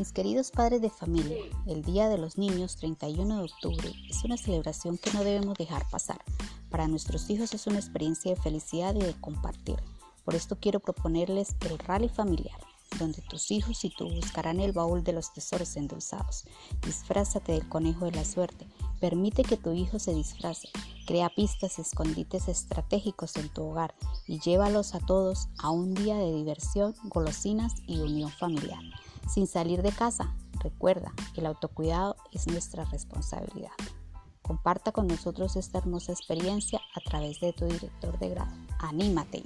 Mis queridos padres de familia, el Día de los Niños, 31 de octubre, es una celebración que no debemos dejar pasar. Para nuestros hijos es una experiencia de felicidad y de compartir. Por esto quiero proponerles el rally familiar, donde tus hijos y tú buscarán el baúl de los tesoros endulzados. Disfrázate del conejo de la suerte. Permite que tu hijo se disfrace. Crea pistas y escondites estratégicos en tu hogar y llévalos a todos a un día de diversión, golosinas y unión familiar sin salir de casa. Recuerda, el autocuidado es nuestra responsabilidad. Comparta con nosotros esta hermosa experiencia a través de tu director de grado. ¡Anímate!